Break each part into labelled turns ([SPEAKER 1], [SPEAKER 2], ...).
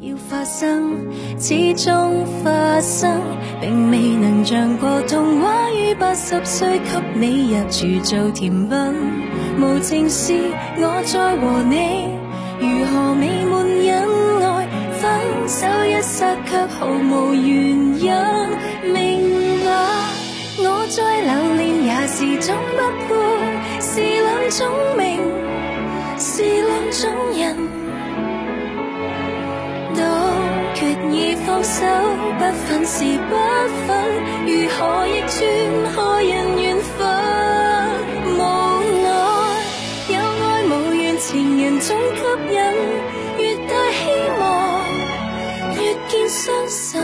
[SPEAKER 1] 要发生，始终发生，并未能像过童话。于八十岁给你入住做甜品，无情是我再和你如何美满恩爱，分手一刹却毫无原因。明白，我再留恋也是种不配，是两种命，是两种人。已放手，不分是不分，如何逆转何人缘分？无奈有爱无缘，情人总吸引，越大希望越见伤心。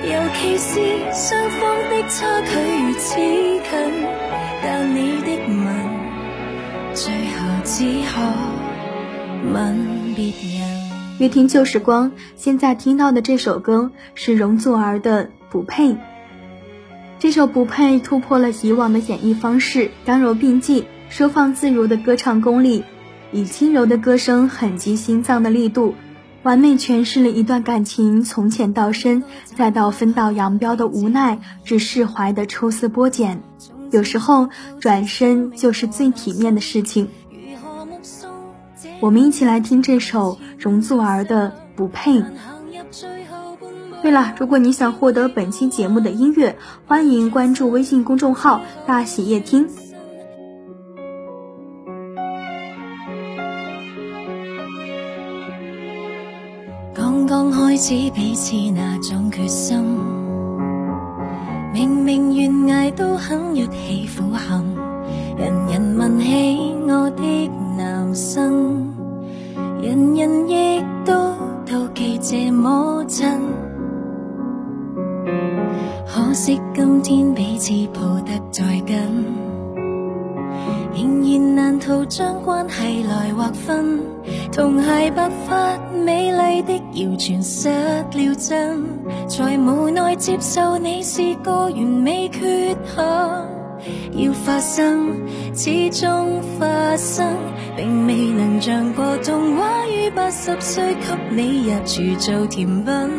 [SPEAKER 1] 尤其是双方的差距如此近，但你的吻，最后只可吻别人。
[SPEAKER 2] 越听旧时光，现在听到的这首歌是容祖儿的《不配》。这首《不配》突破了以往的演绎方式，刚柔并济、收放自如的歌唱功力，以轻柔的歌声狠击心脏的力度，完美诠释了一段感情从浅到深再到分道扬镳的无奈至释怀的抽丝剥茧。有时候转身就是最体面的事情。我们一起来听这首容祖儿的《不配》。对了，如果你想获得本期节目的音乐，欢迎关注微信公众号“大喜夜听”。
[SPEAKER 1] 刚刚开始彼此那种决心，明明悬崖都肯一起苦行，人人问起。今天彼此抱得再紧，仍然难逃将关系来划分。同谐白发美丽的谣传失了真，才无奈接受你是个完美缺陷，要发生，始终发生，并未能像个童话。于八十岁给你入住做甜品，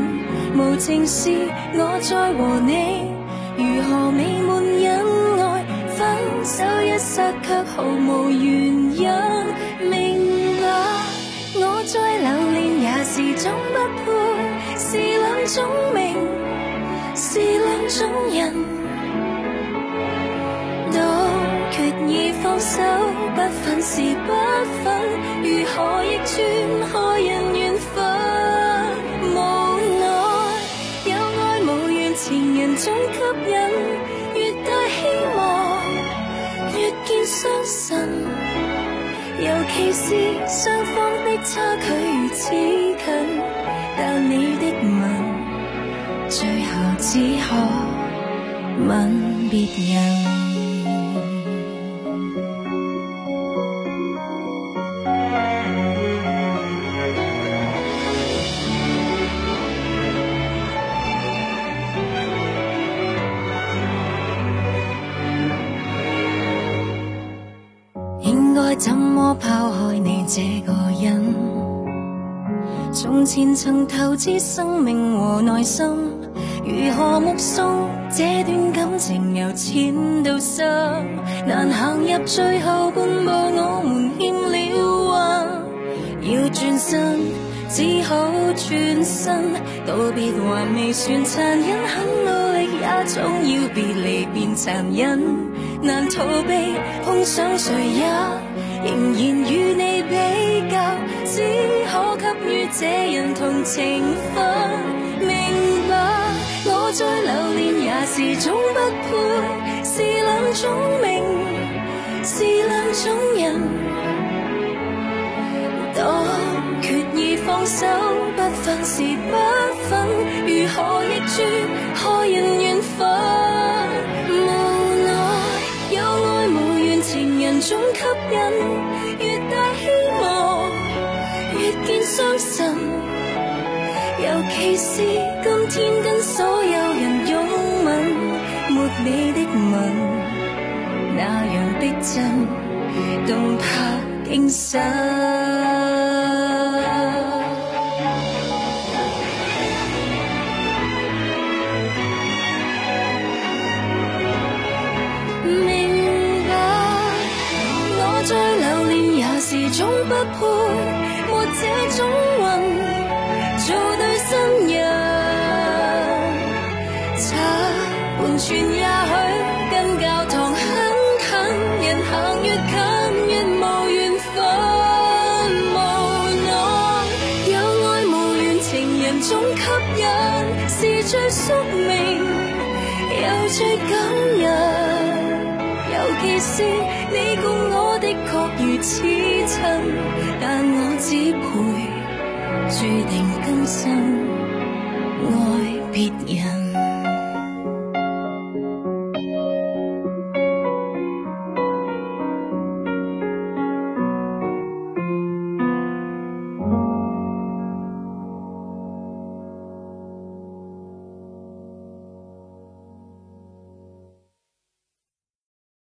[SPEAKER 1] 无情是我再和你。如何美满恩爱，分手一刹却毫无原因。明白，我再留恋也是种不配，是两种命，是两种人。都决意放手，不分是不分，如何逆穿开？情人总吸引，越大希望越见伤心。尤其是双方的差距如此近，但你的吻最后只可吻别人。该怎么抛开你这个人？从前曾投资生命和耐心，如何目送这段感情由浅到深？难行入最后半步，我们欠了运，要转身，只好转身道别，还未算残忍，很努力也总要别离变残忍，难逃避碰上谁也。仍然与你比较，只可给予这人同情分。明白，我再留恋也是种不配，是两种命，是两种人。当决意放手，不分是不分，如何逆转？天跟所有人拥吻，没你的吻那样逼真，动魄惊心。明白我再留恋也是总不配，没这种运。全也许跟教堂很近，人行越近越无缘分，无奈有爱无缘，情人总吸引是最宿命，又最感人。尤其是你共我的确如此亲，但我只配注定今生爱别人。